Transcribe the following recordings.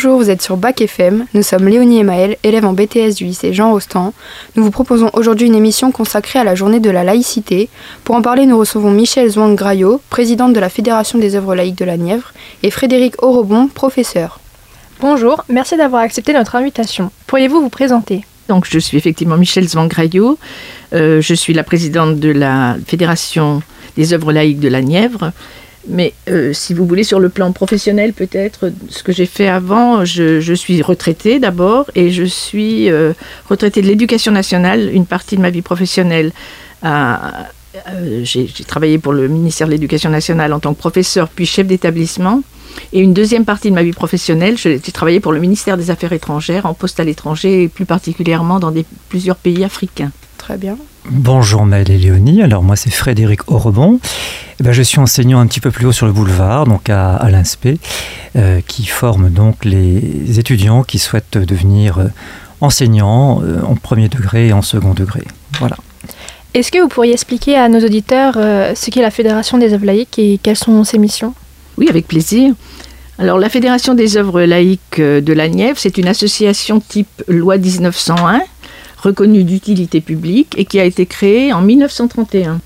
Bonjour, vous êtes sur Bac FM. Nous sommes Léonie et Maël, élèves en BTS du lycée Jean Rostand. Nous vous proposons aujourd'hui une émission consacrée à la journée de la laïcité. Pour en parler, nous recevons Michel Zwang-Graillot, présidente de la Fédération des œuvres laïques de la Nièvre, et Frédéric Orobon, professeur. Bonjour, merci d'avoir accepté notre invitation. Pourriez-vous vous présenter? Donc, je suis effectivement Michel Zvangraillot. Euh, je suis la présidente de la Fédération des œuvres laïques de la Nièvre. Mais euh, si vous voulez, sur le plan professionnel, peut-être, ce que j'ai fait avant, je, suis retraitée d'abord et je suis euh, retraitée de l'éducation nationale, une partie de ma vie professionnelle. j'ai travaillé pour le ministère de l'Éducation nationale en tant que professeur puis chef d'établissement. Et une deuxième partie de ma vie professionnelle, j'ai travaillé pour le ministère des Affaires étrangères, en poste à l'étranger et plus particulièrement dans plusieurs pays africains. Très bien. Bonjour Maëlle et Léonie, alors moi c'est Frédéric Orebon. Eh ben, je suis enseignant un petit peu plus haut sur le boulevard, donc à, à l'INSPE, euh, qui forme donc les étudiants qui souhaitent devenir euh, enseignants euh, en premier degré et en second degré. Voilà. Est-ce que vous pourriez expliquer à nos auditeurs ce qu'est la Fédération des œuvres laïques et quelles sont ses missions? Oui, avec plaisir. Alors, la Fédération des œuvres laïques de la Nièvre, c'est une association type loi 1901, reconnue d'utilité publique et qui a été créée en 1931.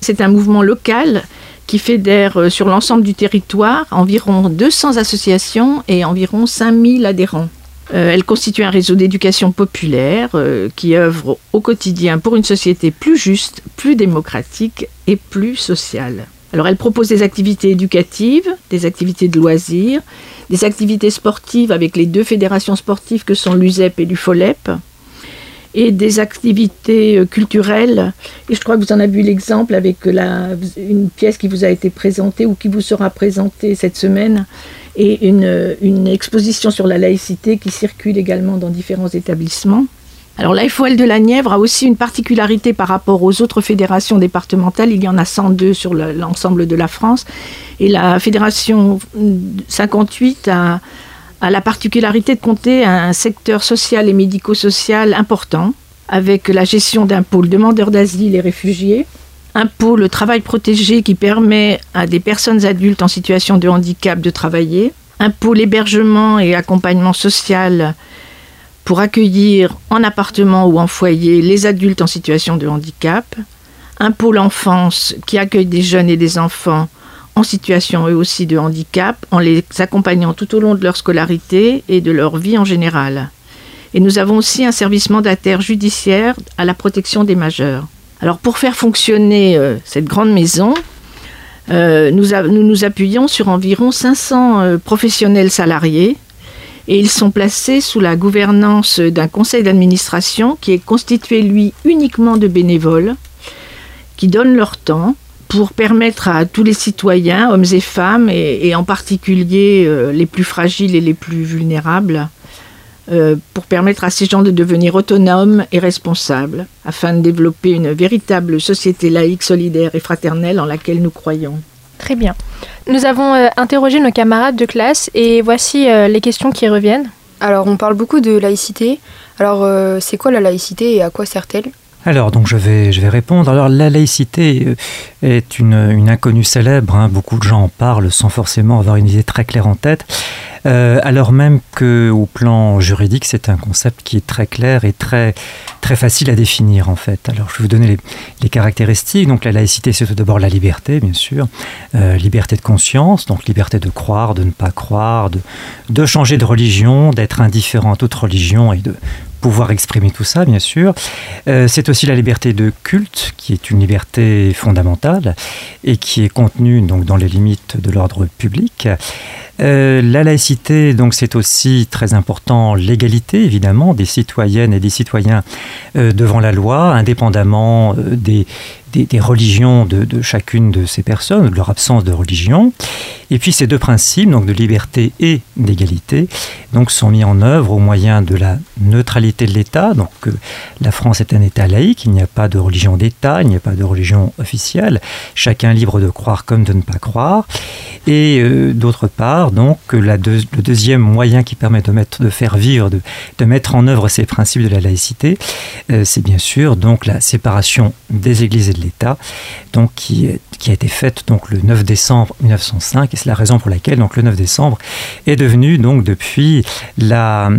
C'est un mouvement local qui fédère euh, sur l'ensemble du territoire environ 200 associations et environ 5000 adhérents. Euh, elle constitue un réseau d'éducation populaire euh, qui œuvre au quotidien pour une société plus juste, plus démocratique et plus sociale. Alors elle propose des activités éducatives, des activités de loisirs, des activités sportives avec les deux fédérations sportives que sont l'USEP et l'UFOLEP, et des activités euh, culturelles. Et je crois que vous en avez vu l'exemple avec la, une pièce qui vous a été présentée ou qui vous sera présentée cette semaine et une, une exposition sur la laïcité qui circule également dans différents établissements. Alors la FOL de la Nièvre a aussi une particularité par rapport aux autres fédérations départementales. Il y en a 102 sur l'ensemble de la France. Et la fédération 58 a, la particularité de compter un secteur social et médico-social important, avec la gestion d'un pôle demandeurs d'asile et réfugiés, un pôle travail protégé qui permet à des personnes adultes en situation de handicap de travailler, un pôle hébergement et accompagnement social pour accueillir en appartement ou en foyer les adultes en situation de handicap, un pôle enfance qui accueille des jeunes et des enfants en situation eux aussi de handicap, en les accompagnant tout au long de leur scolarité et de leur vie en général. Et nous avons aussi un service mandataire judiciaire à la protection des majeurs. Alors pour faire fonctionner euh, cette grande maison, euh, nous, nous, appuyons sur environ 500 euh, professionnels salariés et ils sont placés sous la gouvernance d'un conseil d'administration qui est constitué, lui, uniquement de bénévoles, qui donnent leur temps pour permettre à tous les citoyens, hommes et femmes, et, en particulier euh, les plus fragiles et les plus vulnérables, euh, pour permettre à ces gens de devenir autonomes et responsables, afin de développer une véritable société laïque, solidaire et fraternelle en laquelle nous croyons. Très bien. Nous avons euh, interrogé nos camarades de classe et voici euh, les questions qui reviennent. Alors, on parle beaucoup de laïcité. Alors, euh, c'est quoi la laïcité et à quoi sert-elle? Alors, donc je vais, je vais répondre. Alors, la laïcité est une, une inconnue célèbre. Hein. Beaucoup de gens en parlent sans forcément avoir une idée très claire en tête. Euh, alors même qu'au plan juridique, c'est un concept qui est très clair et très, très facile à définir en fait. Alors je vais vous donner les, caractéristiques. Donc la laïcité, c'est tout d'abord la liberté, bien sûr, euh, liberté de conscience, donc liberté de croire, de ne pas croire, de, de changer de religion, d'être indifférent à toute religion et de pouvoir exprimer tout ça, bien sûr. Euh, c'est aussi la liberté de culte, qui est une liberté fondamentale et qui est contenue donc dans les limites de l'ordre public. Euh, la laïcité, donc, c'est aussi très important l'égalité, évidemment, des citoyennes et des citoyens euh, devant la loi, indépendamment euh, des, religions de, chacune de ces personnes, de leur absence de religion. Et puis ces deux principes, donc de liberté et d'égalité, donc sont mis en œuvre au moyen de la neutralité de l'État. Donc la France est un État laïque, il n'y a pas de religion d'État, il n'y a pas de religion officielle. Chacun libre de croire comme de ne pas croire. Et d'autre part, donc, le deuxième moyen qui permet de, de faire vivre, de, mettre en œuvre ces principes de la laïcité, c'est bien sûr donc la séparation des églises et de l'État, donc qui, qui a été faite donc le 9 décembre 1905, et c'est la raison pour laquelle donc le 9 décembre est devenu donc depuis la,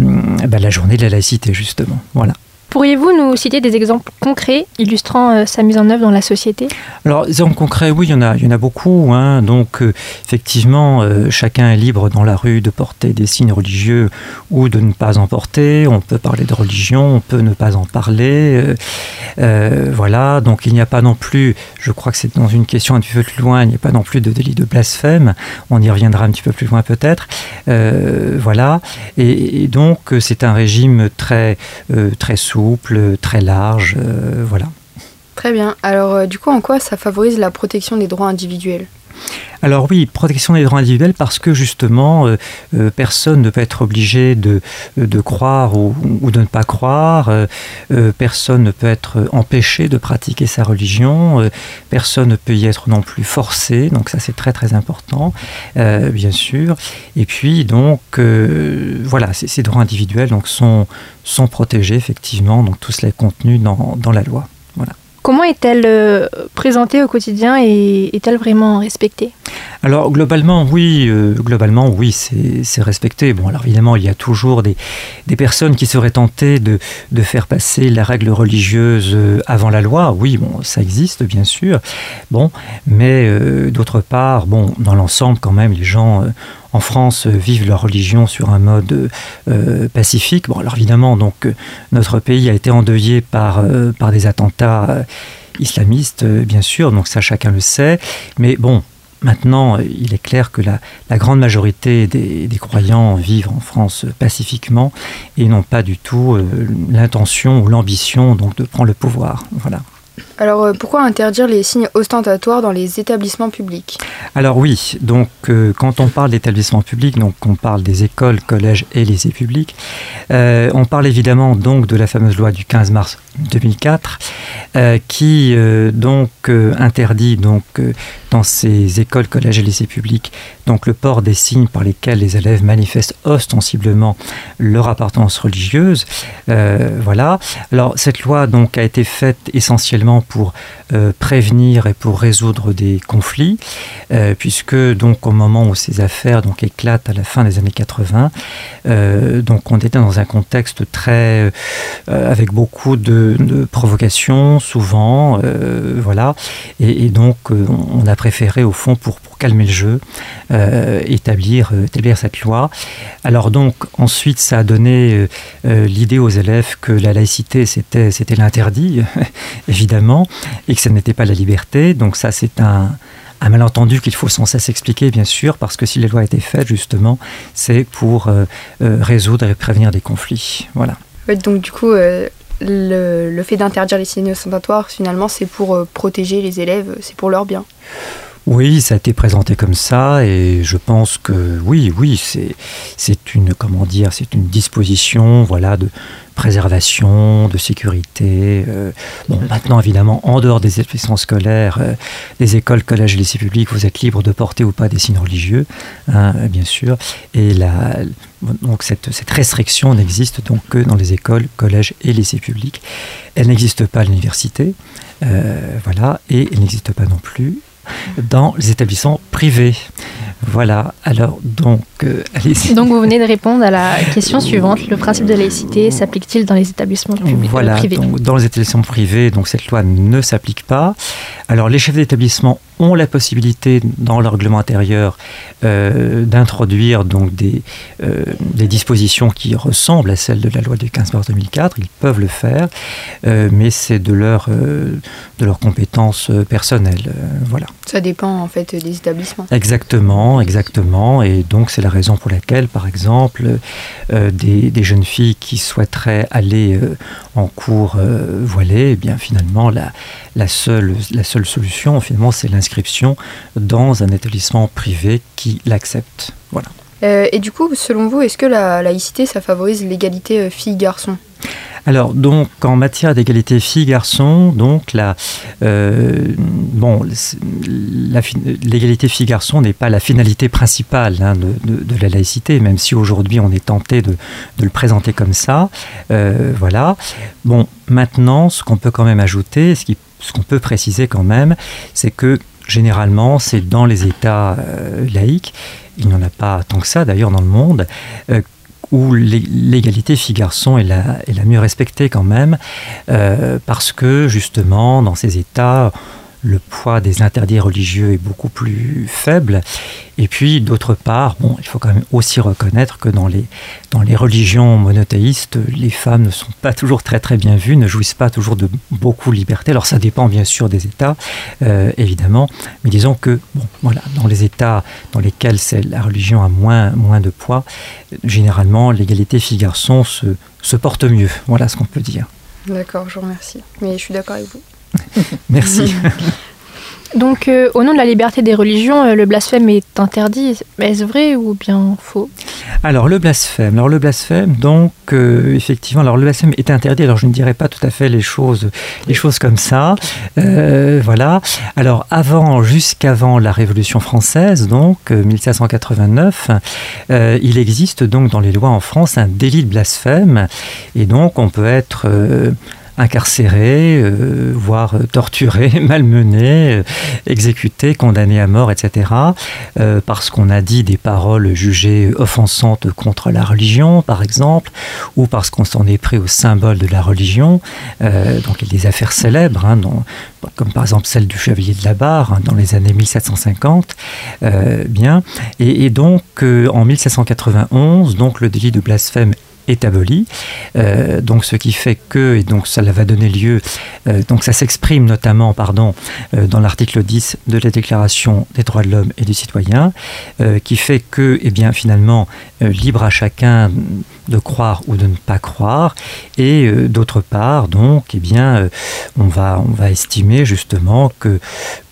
bah, la journée de la laïcité justement. Voilà. Pourriez-vous nous citer des exemples concrets illustrant euh, sa mise en œuvre dans la société? Alors, des exemples concrets, oui, il y en a, il y en a beaucoup. Hein. Donc, euh, effectivement, euh, chacun est libre dans la rue de porter des signes religieux ou de ne pas en porter. On peut parler de religion, on peut ne pas en parler. voilà, donc il n'y a pas non plus, je crois que c'est dans une question un petit peu plus loin, il n'y a pas non plus de délit de blasphème. On y reviendra un petit peu plus loin peut-être. voilà, et, donc c'est un régime très, très très large, euh, voilà. Très bien. Alors, euh, du coup, en quoi ça favorise la protection des droits individuels? Alors oui, protection des droits individuels parce que justement, euh, euh, personne ne peut être obligé de, croire ou, de ne pas croire, euh, personne ne peut être empêché de pratiquer sa religion, personne ne peut y être non plus forcé, donc ça c'est très très important, bien sûr. Et puis donc, voilà, ces, droits individuels donc, sont, sont protégés effectivement, donc tout cela est contenu dans, dans la loi. Voilà. Comment est-elle euh, présentée au quotidien et est-elle vraiment respectée? Alors globalement, oui, euh, globalement, oui, c'est respecté. Bon, alors évidemment, il y a toujours des, des personnes qui seraient tentées de, de, faire passer la règle religieuse euh, avant la loi. Oui, bon, ça existe, bien sûr. Bon, mais d'autre part, bon, dans l'ensemble, quand même, les gens en France vivent leur religion sur un mode pacifique. Bon, alors évidemment, donc notre pays a été endeuillé par, par des attentats islamistes, bien sûr, donc ça chacun le sait. Mais bon, Maintenant, il est clair que la, grande majorité des, croyants vivent en France pacifiquement et n'ont pas du tout l'intention ou l'ambition donc de prendre le pouvoir. Voilà. Alors euh, pourquoi interdire les signes ostentatoires dans les établissements publics Alors oui, donc euh, quand on parle d'établissements publics, donc on parle des écoles, collèges et lycées publics, euh, on parle évidemment donc de la fameuse loi du 15 mars 2004 qui donc interdit donc dans ces écoles, collèges et lycées publics donc le port des signes par lesquels les élèves manifestent ostensiblement leur appartenance religieuse. voilà. Alors cette loi donc a été faite essentiellement pour euh, prévenir et pour résoudre des conflits, euh, puisque donc au moment où ces affaires donc éclatent à la fin des années 80, euh, donc on était dans un contexte très avec beaucoup de, provocations souvent, voilà, et, donc on a préféré au fond pour, pour calmer le jeu établir établir cette loi. Alors donc ensuite ça a donné l'idée aux élèves que la laïcité c'était l'interdit évidemment et que ce n'était pas la liberté. Donc ça, c'est un, malentendu qu'il faut sans cesse expliquer, bien sûr, parce que si les lois étaient faites, justement, c'est pour euh, euh, résoudre et prévenir des conflits. Voilà. donc du coup, euh, le, fait d'interdire les signes ostentatoires, finalement, c'est pour protéger les élèves, c'est pour leur bien. Oui, ça a été présenté comme ça et je pense que oui, oui, c'est une comment dire, c'est une disposition, voilà, de préservation, de sécurité. Euh, bon, maintenant évidemment, en dehors des établissements scolaires, euh, des écoles, collèges et lycées publics, vous êtes libre de porter ou pas des signes religieux, hein, bien sûr. Et donc cette, cette restriction n'existe donc que dans les écoles, collèges et lycées publics. Elle n'existe pas à l'université, euh, voilà, et elle n'existe pas non plus dans les établissements privés. Voilà, alors donc, euh, Donc vous venez de répondre à la question suivante. Le principe de laïcité s'applique-t-il dans les établissements publics voilà, privés donc, Dans les établissements privés, donc cette loi ne s'applique pas. Alors les chefs d'établissement ont la possibilité, dans leur règlement intérieur, euh, d'introduire donc des, euh, des dispositions qui ressemblent à celles de la loi du 15 mars 2004. Ils peuvent le faire, euh, mais c'est de leur, de leur compétence personnelle. voilà. Ça dépend en fait des établissements. Exactement, exactement. Et donc c'est la raison pour laquelle, par exemple, des, des, jeunes filles qui souhaiteraient aller en cours voilés, eh bien finalement la, la, seule, la seule solution, finalement, c'est l'inscription dans un établissement privé qui l'accepte. Voilà. Euh, et du coup, selon vous, est-ce que la laïcité, ça favorise l'égalité euh, filles-garçons? Alors, donc, en matière d'égalité filles-garçons, donc, la, euh, bon, l'égalité filles-garçons n'est pas la finalité principale hein, de, la laïcité, même si aujourd'hui on est tenté de, le présenter comme ça. Euh, voilà. Bon, maintenant, ce qu'on peut quand même ajouter, ce qu'on peut préciser quand même, c'est que généralement, c'est dans les États euh, laïques, il n'y en a pas tant que ça d'ailleurs dans le monde, où l'égalité filles-garçons est la, est la, mieux respectée quand même, euh, parce que justement, dans ces États, le poids des interdits religieux est beaucoup plus faible. Et puis, d'autre part, bon, il faut quand même aussi reconnaître que dans les, dans les religions monothéistes, les femmes ne sont pas toujours très très bien vues, ne jouissent pas toujours de beaucoup de liberté. Alors, ça dépend bien sûr des États, euh, évidemment, mais disons que, bon, voilà, dans les États dans lesquels la religion a moins, moins de poids, généralement, l'égalité filles-garçons se, se porte mieux. Voilà ce qu'on peut dire. D'accord, je vous remercie. Mais je suis d'accord avec vous. Merci. Donc, euh, au nom de la liberté des religions, euh, le blasphème est interdit. Est-ce vrai ou bien faux? Alors, le blasphème. Alors, le blasphème, donc, euh, effectivement, alors le blasphème est interdit. Alors, je ne dirais pas tout à fait les choses, les choses comme ça. voilà. Alors, avant, jusqu'avant la Révolution française, donc, 1789, il existe donc dans les lois en France un délit de blasphème. Et donc, on peut être incarcéré, euh, voire torturé, malmené, euh, exécuté, condamné à mort, etc. Euh, parce qu'on a dit des paroles jugées offensantes contre la religion, par exemple, ou parce qu'on s'en est pris au symbole de la religion. donc il y a des affaires célèbres, hein, comme par exemple celle du chevalier de la Barre hein, dans les années 1750. bien. Et, et donc en 1791, donc le délit de blasphème est aboli. Euh, donc ce qui fait que, et donc ça va donner lieu, euh, donc ça s'exprime notamment pardon, euh, dans l'article 10 de la Déclaration des droits de l'homme et du citoyen, qui fait que, et eh bien, finalement, libre à chacun de croire ou de ne pas croire, et d'autre part, donc, eh bien, on, va, on va estimer justement que,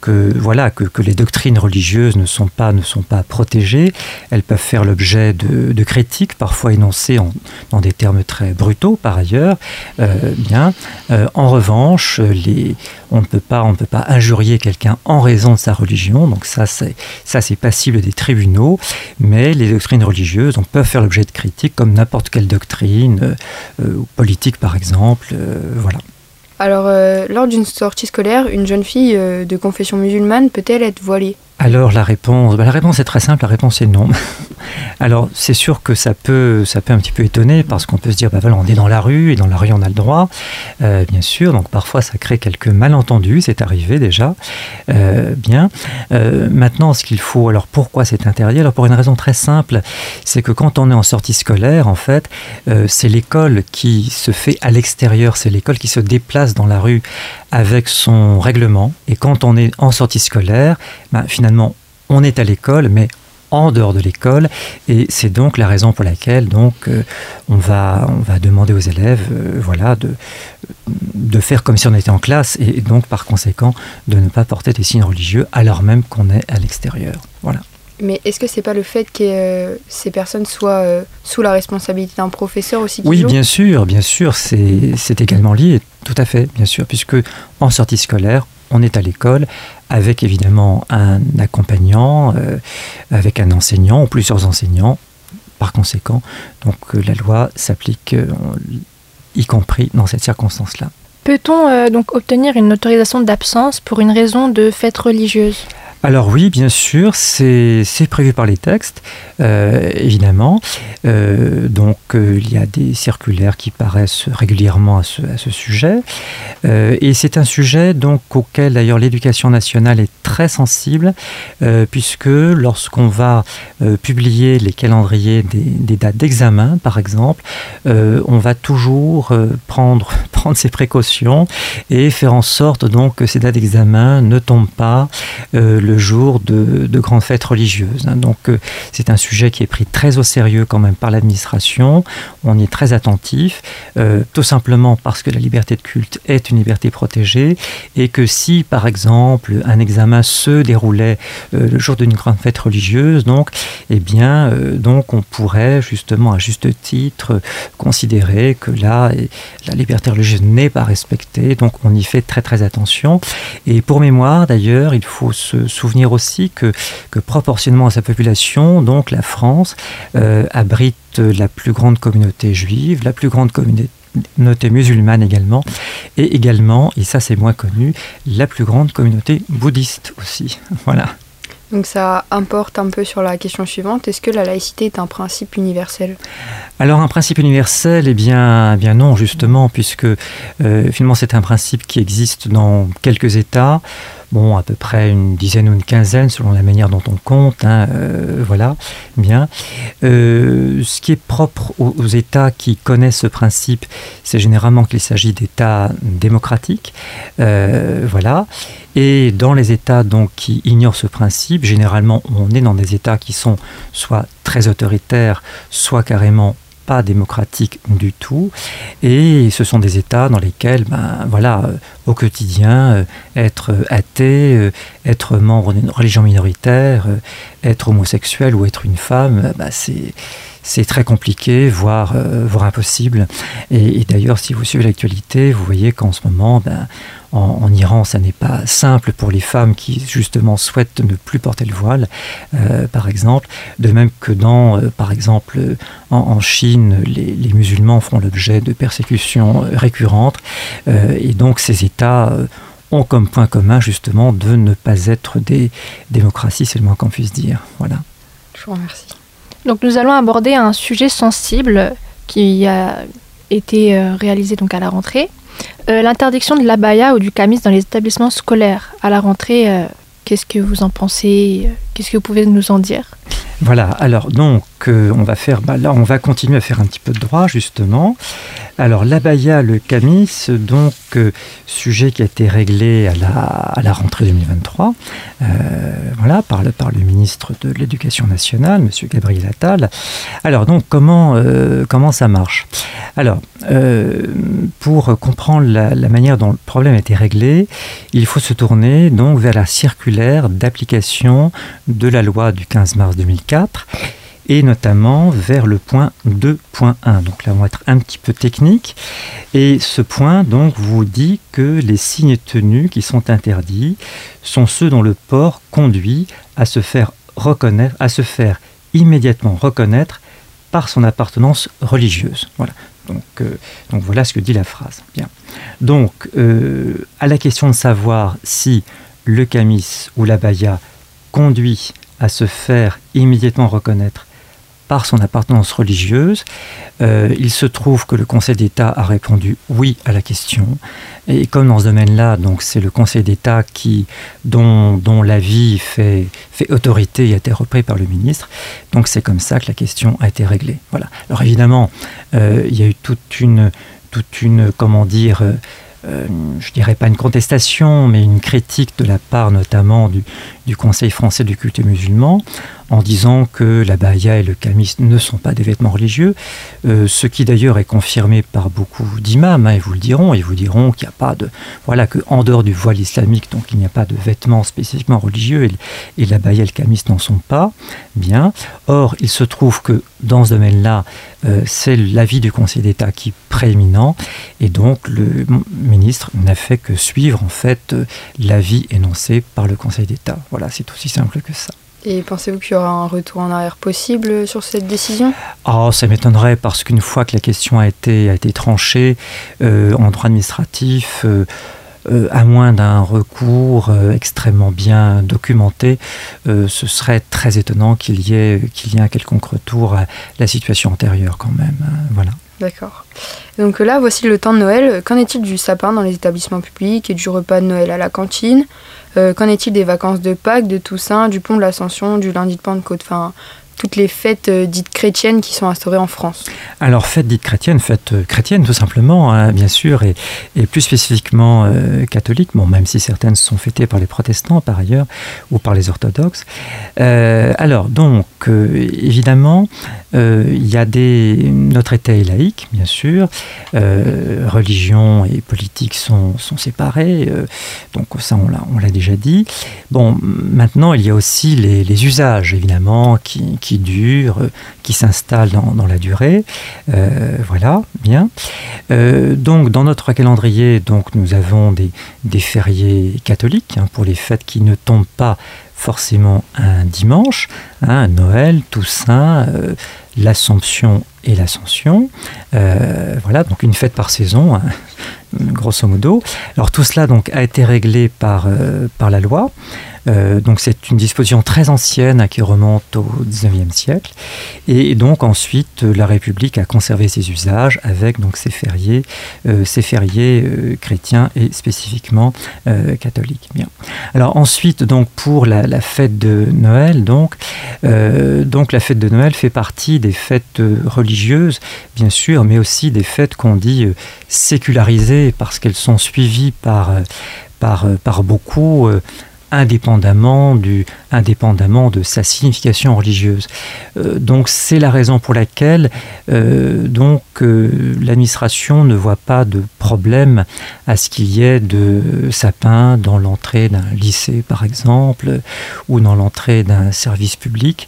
que, voilà, que, que, les doctrines religieuses ne sont pas, ne sont pas protégées, elles peuvent faire l'objet de, de, critiques, parfois énoncées en, dans des termes très brutaux par ailleurs. Euh, bien, euh, en revanche, les, on ne peut pas, on peut pas injurier quelqu'un en raison de sa religion. Donc ça, c'est ça, c'est passible des tribunaux. Mais les doctrines religieuses, on peut faire l'objet de critiques comme n'importe quelle doctrine euh, politique, par exemple. voilà. Alors, lors d'une sortie scolaire, une jeune fille de confession musulmane peut-elle être voilée? Alors la réponse, bah, la réponse est très simple, la réponse est non. Alors c'est sûr que ça peut, ça peut un petit peu étonner parce qu'on peut se dire, bah voilà, on est dans la rue et dans la rue on a le droit, euh, bien sûr. Donc parfois ça crée quelques malentendus, c'est arrivé déjà. Euh, bien. Euh, maintenant, ce qu'il faut, alors pourquoi c'est interdit? Alors pour une raison très simple, c'est que quand on est en sortie scolaire, en fait, c'est l'école qui se fait à l'extérieur, c'est l'école qui se déplace dans la rue avec son règlement. Et quand on est en sortie scolaire, bah, finalement, on est à l'école, mais en dehors de l'école. Et c'est donc la raison pour laquelle donc euh, on va on va demander aux élèves euh, voilà de de faire comme si on était en classe et donc par conséquent de ne pas porter des signes religieux alors même qu'on est à l'extérieur. Voilà mais est-ce que c'est pas le fait que euh, ces personnes soient euh, sous la responsabilité d'un professeur aussi Oui, bien sûr, bien sûr, c'est également lié, tout à fait, bien sûr, puisque en sortie scolaire, on est à l'école avec évidemment un accompagnant, euh, avec un enseignant ou plusieurs enseignants. Par conséquent, donc la loi s'applique, y compris dans cette circonstance-là. Peut-on donc obtenir une autorisation d'absence pour une raison de fête religieuse? Alors oui, bien sûr, c'est prévu par les textes, euh, évidemment. Euh, donc euh, il y a des circulaires qui paraissent régulièrement à ce, sujet. et c'est un sujet donc auquel d'ailleurs l'éducation nationale est très sensible, puisque lorsqu'on va publier les calendriers des, des dates d'examen, par exemple, on va toujours prendre, prendre ses précautions et faire en sorte donc que ces dates d'examen ne tombent pas le jour de, grandes fêtes religieuses. Hein. Donc c'est un sujet qui est pris très au sérieux quand même par l'administration. On y est très attentif, tout simplement parce que la liberté de culte est une liberté protégée et que si par exemple un examen se déroulait le jour d'une grande fête religieuse, donc, eh bien, donc on pourrait justement à juste titre considérer que là, la liberté religieuse n'est pas respectée, donc on y fait très très attention. Et pour mémoire, d'ailleurs, il faut se souvenir aussi que, que proportionnellement à sa population, donc la France euh, abrite la plus grande communauté juive, la plus grande communauté musulmane également, et également, et ça c'est moins connu, la plus grande communauté bouddhiste aussi. Voilà. Donc ça importe un peu sur la question suivante. Est-ce que la laïcité est un principe universel? Alors un principe universel, eh bien, eh bien non, justement, puisque euh, finalement c'est un principe qui existe dans quelques États bon, à peu près une dizaine ou une quinzaine selon la manière dont on compte. Hein, euh, voilà, bien. Euh, ce qui est propre aux, États qui connaissent ce principe, c'est généralement qu'il s'agit d'États démocratiques. Euh, voilà. Et dans les États donc, qui ignorent ce principe, généralement on est dans des États qui sont soit très autoritaires, soit carrément pas démocratique du tout. Et ce sont des États dans lesquels, ben, voilà, euh, au quotidien, euh, être athée, euh, être membre d'une religion minoritaire, être homosexuel ou être une femme, ben, c'est c'est très compliqué, voire, voire impossible. Et, d'ailleurs, si vous suivez l'actualité, vous voyez qu'en ce moment, ben, en, Iran, ça n'est pas simple pour les femmes qui justement souhaitent ne plus porter le voile, euh, par exemple. De même que dans, euh, par exemple, en, Chine, les, musulmans font l'objet de persécutions euh, récurrentes. et donc ces États ont comme point commun justement de ne pas être des démocraties, c'est le moins qu'on puisse dire. Voilà. Je vous remercie. Donc nous allons aborder un sujet sensible qui a été réalisé donc à la rentrée. Euh, l'interdiction de l'abaya ou du camis dans les établissements scolaires à la rentrée, euh, qu'est-ce que vous en pensez Qu'est-ce que vous pouvez nous en dire? Voilà, alors donc on va faire, bah, là on va continuer à faire un petit peu de droit justement. Alors l'abaya, le camis, donc euh, sujet qui a été réglé à la, à la rentrée 2023, euh, voilà, par le, par le ministre de l'Éducation nationale, Monsieur Gabriel Attal. Alors donc comment, euh, comment ça marche? Alors pour comprendre la, la, manière dont le problème a été réglé, il faut se tourner donc vers la circulaire d'application de la loi du 15 mars 2004 et notamment vers le point 2.1. Donc là, on va être un petit peu technique. Et ce point, donc, vous dit que les signes tenus qui sont interdits sont ceux dont le port conduit à se faire reconnaître, à se faire immédiatement reconnaître par son appartenance religieuse. Voilà. Donc, euh, donc voilà ce que dit la phrase. Bien. Donc, euh, à la question de savoir si le camis ou la baya conduit à se faire immédiatement reconnaître par son appartenance religieuse. Euh, il se trouve que le Conseil d'État a répondu oui à la question. Et comme dans ce domaine-là, donc c'est le Conseil d'État qui, dont, dont l'avis fait, fait autorité et a été repris par le ministre. Donc c'est comme ça que la question a été réglée. Voilà. Alors évidemment, euh, il y a eu toute une, toute une comment dire, euh, euh, je dirais pas une contestation, mais une critique de la part notamment du, du Conseil français du culte musulman, en disant que la baya et le camis ne sont pas des vêtements religieux, euh, ce qui d'ailleurs est confirmé par beaucoup d'imams, hein, et vous le diront, ils vous diront qu'il n'y a pas de, voilà, que en dehors du voile islamique, donc il n'y a pas de vêtements spécifiquement religieux, et, la baya et le camis n'en sont pas, bien. Or, il se trouve que dans ce domaine-là, euh, c'est l'avis du Conseil d'État qui est prééminent, et donc le ministre n'a fait que suivre en fait euh, l'avis énoncé par le Conseil d'État. Voilà, c'est aussi simple que ça. Et pensez-vous qu'il y aura un retour en arrière possible sur cette décision? Oh, ça m'étonnerait parce qu'une fois que la question a été, a été tranchée euh, en droit administratif, euh, euh, à moins d'un recours extrêmement bien documenté, ce serait très étonnant qu'il y, ait, qu'il y ait un quelconque retour à la situation antérieure quand même. Hein, voilà. D'accord. Donc là, voici le temps de Noël. Qu'en est-il du sapin dans les établissements publics et du repas de Noël à la cantine? Euh, Qu'en est-il des vacances de Pâques, de Toussaint, du pont de l'Ascension, du lundi de Pentecôte? Toutes les fêtes euh, dites chrétiennes qui sont instaurées en France Alors, fêtes dites chrétiennes, fêtes euh, chrétiennes tout simplement, hein, bien sûr, et, plus spécifiquement euh, catholiques, bon, même si certaines sont fêtées par les protestants par ailleurs, ou par les orthodoxes. alors, donc, évidemment, il y a des... Notre État est laïque, bien sûr, religion et politique sont, sont séparés, donc ça, on l'a déjà dit. Bon, maintenant, il y a aussi les, usages, évidemment, qui qui dure, qui s'installe dans, la durée. Euh, voilà, bien. Euh, donc, dans notre calendrier, donc, nous avons des, des fériés catholiques hein, pour les fêtes qui ne tombent pas forcément un dimanche, hein, Noël, Toussaint, euh, l'Assomption et l'Ascension. voilà, donc une fête par saison, hein, grosso modo. Alors tout cela donc a été réglé par la loi. Euh, donc c'est une disposition très ancienne qui remonte au 19e siècle. Et donc ensuite, la République a conservé ses usages avec donc ses fériés, euh, fériés euh, chrétiens et spécifiquement catholiques. Bien. Alors ensuite, donc pour la, fête de Noël, donc, donc la fête de Noël fait partie des fêtes religieuses, bien sûr, mais aussi des fêtes qu'on dit sécularisées parce qu'elles sont suivies par par, par beaucoup indépendamment, du, indépendamment de sa signification religieuse. Euh, donc c'est la raison pour laquelle euh, donc euh, l'administration ne voit pas de problème à ce qu'il y ait de sapins dans l'entrée d'un lycée par exemple ou dans l'entrée d'un service public.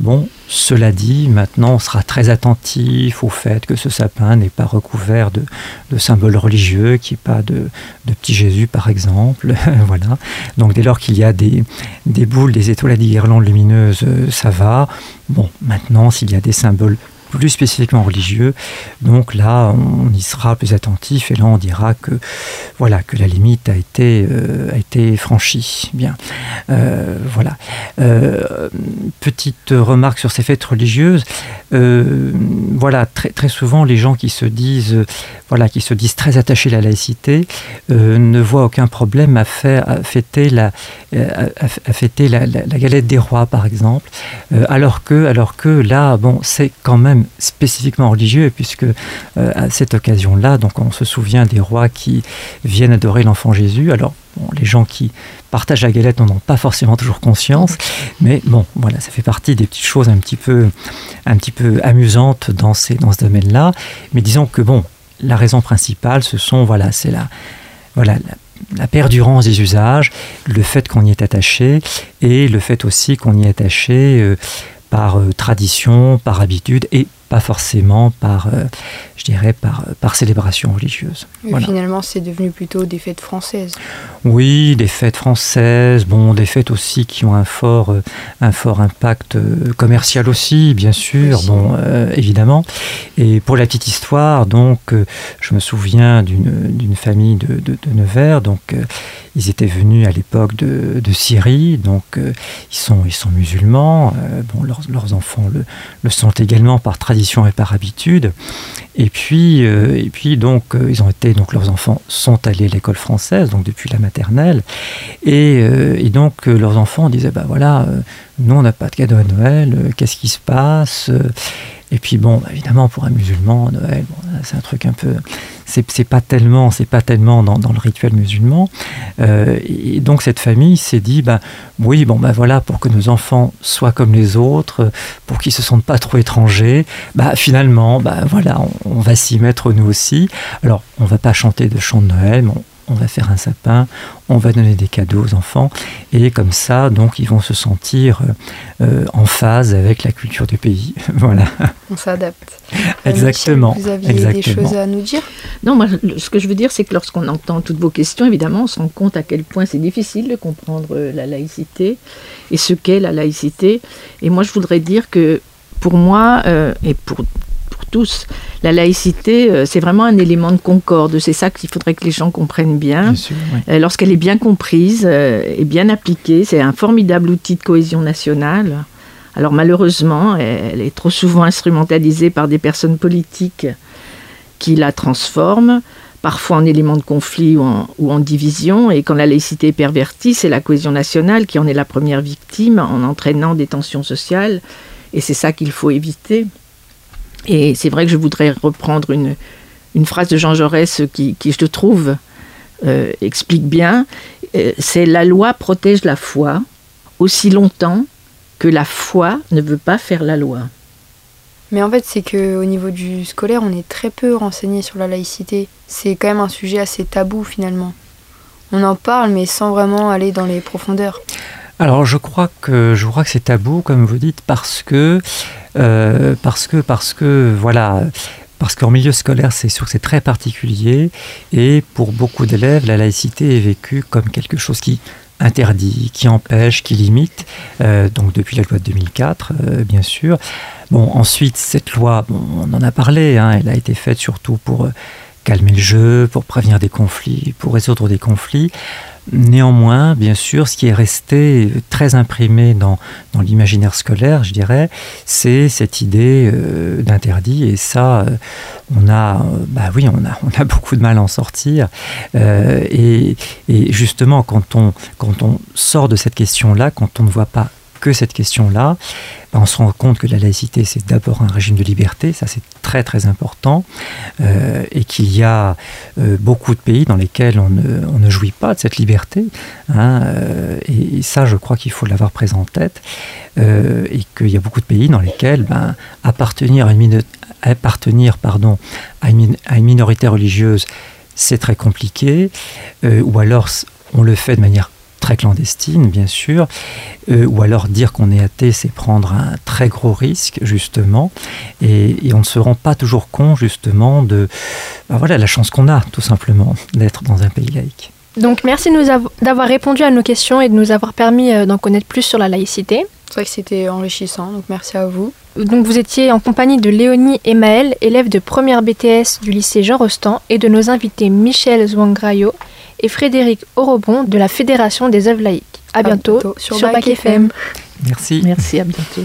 Bon, cela dit, maintenant on sera très attentif au fait que ce sapin n'est pas recouvert de, symboles religieux, qu'il n'y ait pas de, petit Jésus par exemple. voilà. Donc dès lors qu'il y a des, boules, des étoiles, des guirlandes lumineuses, ça va. Bon, maintenant s'il y a des symboles plus spécifiquement religieux. Donc là, on y sera plus attentif et là, on dira que voilà que la limite a été euh, a été franchie. Bien, euh, voilà. Euh, petite remarque sur ces fêtes religieuses. voilà, très très souvent, les gens qui se disent voilà qui se disent très attachés à la laïcité ne voient aucun problème à faire fêter la à, fêter la, galette des rois, par exemple, alors que alors que là, bon, c'est quand même spécifiquement religieux, puisque euh, à cette occasion-là, donc on se souvient des rois qui viennent adorer l'enfant Jésus. Alors, les gens qui partagent la galette n'en ont pas forcément toujours conscience, mais bon, voilà, ça fait partie des petites choses un petit peu, un petit peu amusantes dans, ces, dans ce domaine-là. Mais disons que bon, la raison principale, ce sont, voilà, c'est la, voilà, la, perdurance des usages, le fait qu'on y est attaché et le fait aussi qu'on y est attaché euh, par euh, tradition, par habitude et pas forcément par, euh, je dirais, par, par célébration religieuse. Finalement, c'est devenu plutôt des fêtes françaises. Oui, des fêtes françaises, bon, des fêtes aussi qui ont un fort, euh, un fort impact euh, commercial aussi, bien sûr, bon, évidemment. Et pour la petite histoire, donc, je me souviens d'une famille de, de, de, Nevers, donc, ils étaient venus à l'époque de, de, Syrie, donc, ils, sont, ils sont musulmans, bon, leurs, leurs enfants le, le sont également par tradition et par habitude. Et puis, euh, et puis donc, euh, ils ont été, donc leurs enfants sont allés à l'école française, donc depuis la maternelle. Et, euh, et donc, leurs enfants disaient, bah voilà, nous, on n'a pas de cadeau à Noël, qu'est-ce qui se passe et puis bon, évidemment, pour un musulman, Noël, c'est un truc un peu, c'est pas tellement, c'est pas tellement dans, le rituel musulman. Euh, et donc cette famille s'est dit, bah oui, bon bah voilà, pour que nos enfants soient comme les autres, pour qu'ils se sentent pas trop étrangers, bah finalement, bah voilà, on, va s'y mettre nous aussi. Alors, on va pas chanter de chants de Noël, va faire un sapin, on va donner des cadeaux aux enfants, et comme ça, donc, ils vont se sentir euh, en phase avec la culture du pays. voilà. On s'adapte. Exactement. vous aviez des choses à nous dire? Non, moi, ce que je veux dire, c'est que lorsqu'on entend toutes vos questions, évidemment, on se rend compte à quel point c'est difficile de comprendre euh, la laïcité et ce qu'est la laïcité. Et moi, je voudrais dire que pour moi, euh, et pour tous. La laïcité, euh, c'est vraiment un élément de concorde. C'est ça qu'il faudrait que les gens comprennent bien. Euh, lorsqu'elle est bien comprise euh, et bien appliquée, c'est un formidable outil de cohésion nationale. Alors malheureusement, elle est trop souvent instrumentalisée par des personnes politiques qui la transforment, parfois en élément de conflit ou en, ou en, division. Et quand la laïcité est pervertie, c'est la cohésion nationale qui en est la première victime en entraînant des tensions sociales Et c'est ça qu'il faut éviter. Et c'est vrai que je voudrais reprendre une, une phrase de Jean Jaurès qui, qui je trouve, euh, explique bien. Euh, c'est la loi protège la foi aussi longtemps que la foi ne veut pas faire la loi. Mais en fait, c'est qu'au niveau du scolaire, on est très peu renseigné sur la laïcité. C'est quand même un sujet assez tabou finalement. On en parle, mais sans vraiment aller dans les profondeurs. Alors je crois que je crois que c'est tabou, comme vous dites, parce que euh, parce que parce que voilà. Parce qu'en milieu scolaire, c'est sûr que c'est très particulier et pour beaucoup d'élèves, la laïcité est vécue comme quelque chose qui interdit, qui empêche, qui limite, euh, donc depuis la loi de 2004, euh, bien sûr. Bon, ensuite, cette loi, on en a parlé, hein, elle a été faite surtout pour calmer le jeu, pour prévenir des conflits, pour résoudre des conflits. Néanmoins, bien sûr, ce qui est resté très imprimé dans, dans l'imaginaire scolaire, je dirais, c'est cette idée euh, d'interdit. Et ça, euh, on a, euh, bah oui, on a, on a beaucoup de mal à en sortir. Et, et, justement, quand on, quand on sort de cette question-là, quand on ne voit pas que cette question-là, ben, on se rend compte que la laïcité, c'est d'abord un régime de liberté, ça c'est très très important, et qu'il y a beaucoup de pays dans lesquels on ne, jouit pas de cette liberté, et, ça je crois qu'il faut l'avoir présent en tête, et qu'il y a beaucoup de pays dans lesquels appartenir, à une minorité religieuse, c'est très compliqué, euh, ou alors on le fait de manière très clandestine, bien sûr, euh, ou alors dire qu'on est athée, c'est prendre un très gros risque, justement, et, et, on ne se rend pas toujours compte, justement, de ben voilà, la chance qu'on a, tout simplement, d'être dans un pays laïque. Donc merci d'avoir répondu à nos questions et de nous avoir permis euh, d'en connaître plus sur la laïcité. C'est vrai que c'était enrichissant, donc merci à vous. Donc vous étiez en compagnie de Léonie et Maël, élèves de première BTS du lycée Jean Rostand, et de nos invités Michel Zwangrayo et Frédéric Orobon de la Fédération des œuvres laïques. À, À bientôt, bientôt sur sur Bac Bac FM. Merci. Merci, à bientôt.